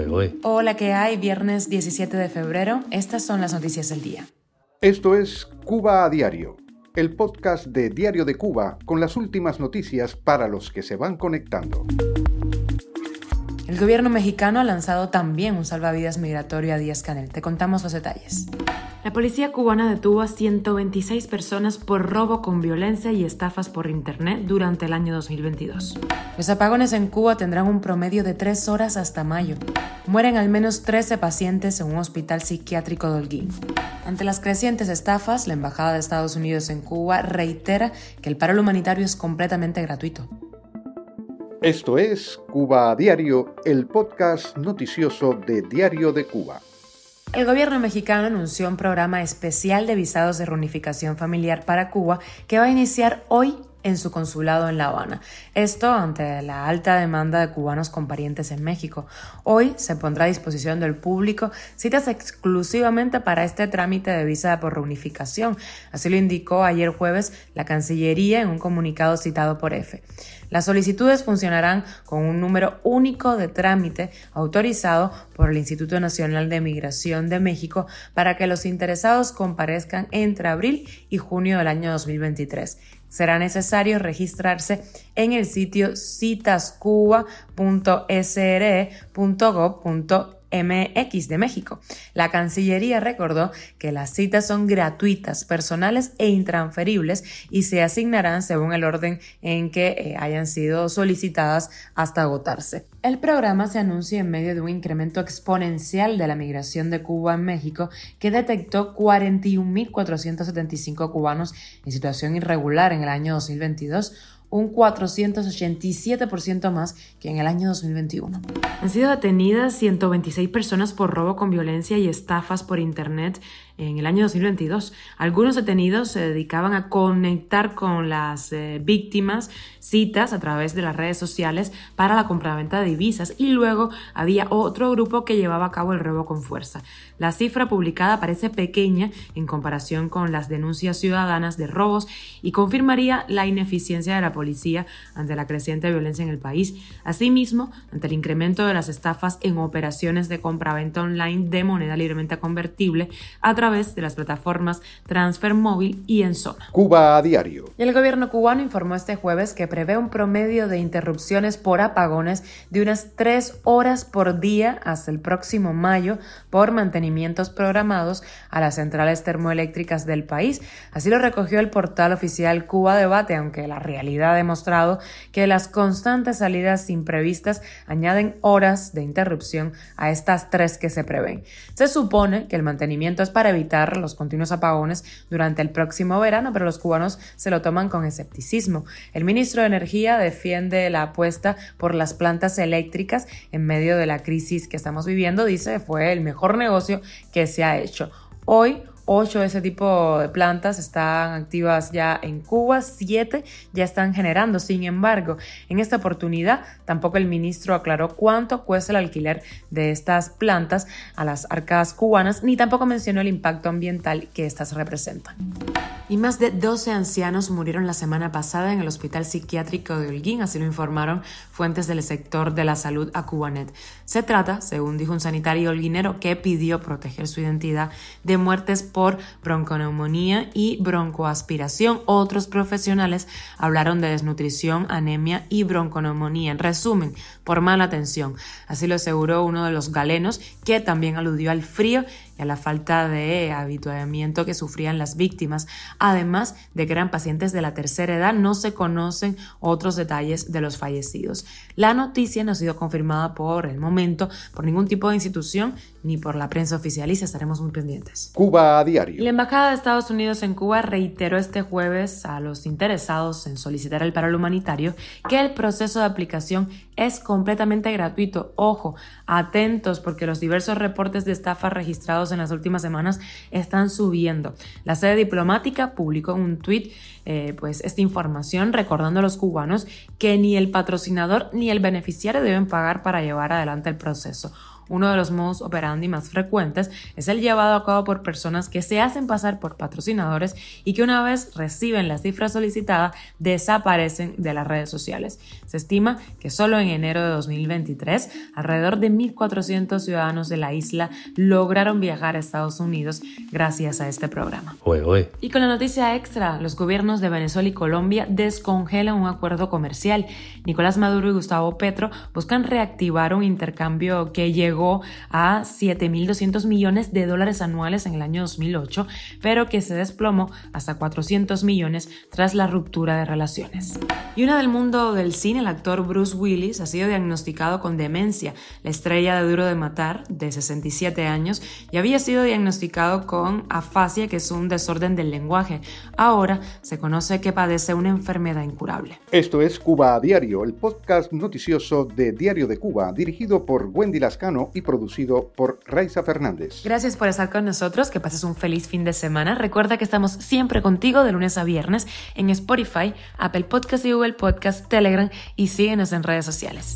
¿eh? Hola, ¿qué hay? Viernes 17 de febrero. Estas son las noticias del día. Esto es Cuba a Diario, el podcast de Diario de Cuba con las últimas noticias para los que se van conectando. El gobierno mexicano ha lanzado también un salvavidas migratorio a Díaz Canel. Te contamos los detalles. La policía cubana detuvo a 126 personas por robo con violencia y estafas por Internet durante el año 2022. Los apagones en Cuba tendrán un promedio de tres horas hasta mayo. Mueren al menos 13 pacientes en un hospital psiquiátrico de Holguín. Ante las crecientes estafas, la Embajada de Estados Unidos en Cuba reitera que el paro humanitario es completamente gratuito. Esto es Cuba a Diario, el podcast noticioso de Diario de Cuba. El gobierno mexicano anunció un programa especial de visados de reunificación familiar para Cuba que va a iniciar hoy en su consulado en La Habana. Esto ante la alta demanda de cubanos con parientes en México. Hoy se pondrá a disposición del público citas exclusivamente para este trámite de visa por reunificación. Así lo indicó ayer jueves la Cancillería en un comunicado citado por EFE. Las solicitudes funcionarán con un número único de trámite autorizado por el Instituto Nacional de Migración de México para que los interesados comparezcan entre abril y junio del año 2023 será necesario registrarse en el sitio citascuba.sre.gov.mx MX de México. La Cancillería recordó que las citas son gratuitas, personales e intransferibles y se asignarán según el orden en que eh, hayan sido solicitadas hasta agotarse. El programa se anuncia en medio de un incremento exponencial de la migración de Cuba en México que detectó 41.475 cubanos en situación irregular en el año 2022 un 487% más que en el año 2021. Han sido detenidas 126 personas por robo con violencia y estafas por Internet en el año 2022. Algunos detenidos se dedicaban a conectar con las eh, víctimas citas a través de las redes sociales para la compraventa de divisas y luego había otro grupo que llevaba a cabo el robo con fuerza. La cifra publicada parece pequeña en comparación con las denuncias ciudadanas de robos y confirmaría la ineficiencia de la policía ante la creciente violencia en el país. Asimismo, ante el incremento de las estafas en operaciones de compraventa online de moneda libremente convertible a través de las plataformas Transfer Móvil y en zona. Cuba a diario. El gobierno cubano informó este jueves que prevé un promedio de interrupciones por apagones de unas tres horas por día hasta el próximo mayo por mantenimientos programados a las centrales termoeléctricas del país. Así lo recogió el portal oficial Cuba Debate, aunque la realidad ha demostrado que las constantes salidas imprevistas añaden horas de interrupción a estas tres que se prevén. Se supone que el mantenimiento es para evitar los continuos apagones durante el próximo verano, pero los cubanos se lo toman con escepticismo. El ministro de Energía defiende la apuesta por las plantas eléctricas en medio de la crisis que estamos viviendo. Dice fue el mejor negocio que se ha hecho. Hoy Ocho de ese tipo de plantas están activas ya en Cuba, siete ya están generando. Sin embargo, en esta oportunidad tampoco el ministro aclaró cuánto cuesta el alquiler de estas plantas a las arcadas cubanas, ni tampoco mencionó el impacto ambiental que estas representan. Y más de 12 ancianos murieron la semana pasada en el Hospital Psiquiátrico de Holguín, así lo informaron fuentes del sector de la salud a Cubanet. Se trata, según dijo un sanitario holguinero que pidió proteger su identidad, de muertes por bronconeumonía y broncoaspiración. Otros profesionales hablaron de desnutrición, anemia y bronconeumonía. En resumen, por mala atención. Así lo aseguró uno de los galenos, que también aludió al frío y a la falta de habituamiento que sufrían las víctimas, además de que eran pacientes de la tercera edad, no se conocen otros detalles de los fallecidos. La noticia no ha sido confirmada por el momento por ningún tipo de institución ni por la prensa oficialista, estaremos muy pendientes. Cuba a diario. La Embajada de Estados Unidos en Cuba reiteró este jueves a los interesados en solicitar el paro humanitario que el proceso de aplicación es completamente gratuito. Ojo, atentos porque los diversos reportes de estafa registrados en las últimas semanas están subiendo. La sede diplomática publicó un tuit eh, pues esta información recordando a los cubanos que ni el patrocinador ni el beneficiario deben pagar para llevar adelante el proceso. Uno de los modos operandi más frecuentes es el llevado a cabo por personas que se hacen pasar por patrocinadores y que una vez reciben la cifra solicitada desaparecen de las redes sociales. Se estima que solo en enero de 2023 alrededor de 1.400 ciudadanos de la isla lograron viajar a Estados Unidos gracias a este programa. Y con la noticia extra, los gobiernos de Venezuela y Colombia descongelan un acuerdo comercial. Nicolás Maduro y Gustavo Petro buscan reactivar un intercambio que llegó a 7.200 millones de dólares anuales en el año 2008, pero que se desplomó hasta 400 millones tras la ruptura de relaciones. Y una del mundo del cine, el actor Bruce Willis, ha sido diagnosticado con demencia. La estrella de Duro de Matar, de 67 años, ya había sido diagnosticado con afasia, que es un desorden del lenguaje. Ahora se conoce que padece una enfermedad incurable. Esto es Cuba a Diario, el podcast noticioso de Diario de Cuba, dirigido por Wendy Lascano y producido por Raiza Fernández. Gracias por estar con nosotros, que pases un feliz fin de semana. Recuerda que estamos siempre contigo de lunes a viernes en Spotify, Apple Podcast y Google Podcast, Telegram y síguenos en redes sociales.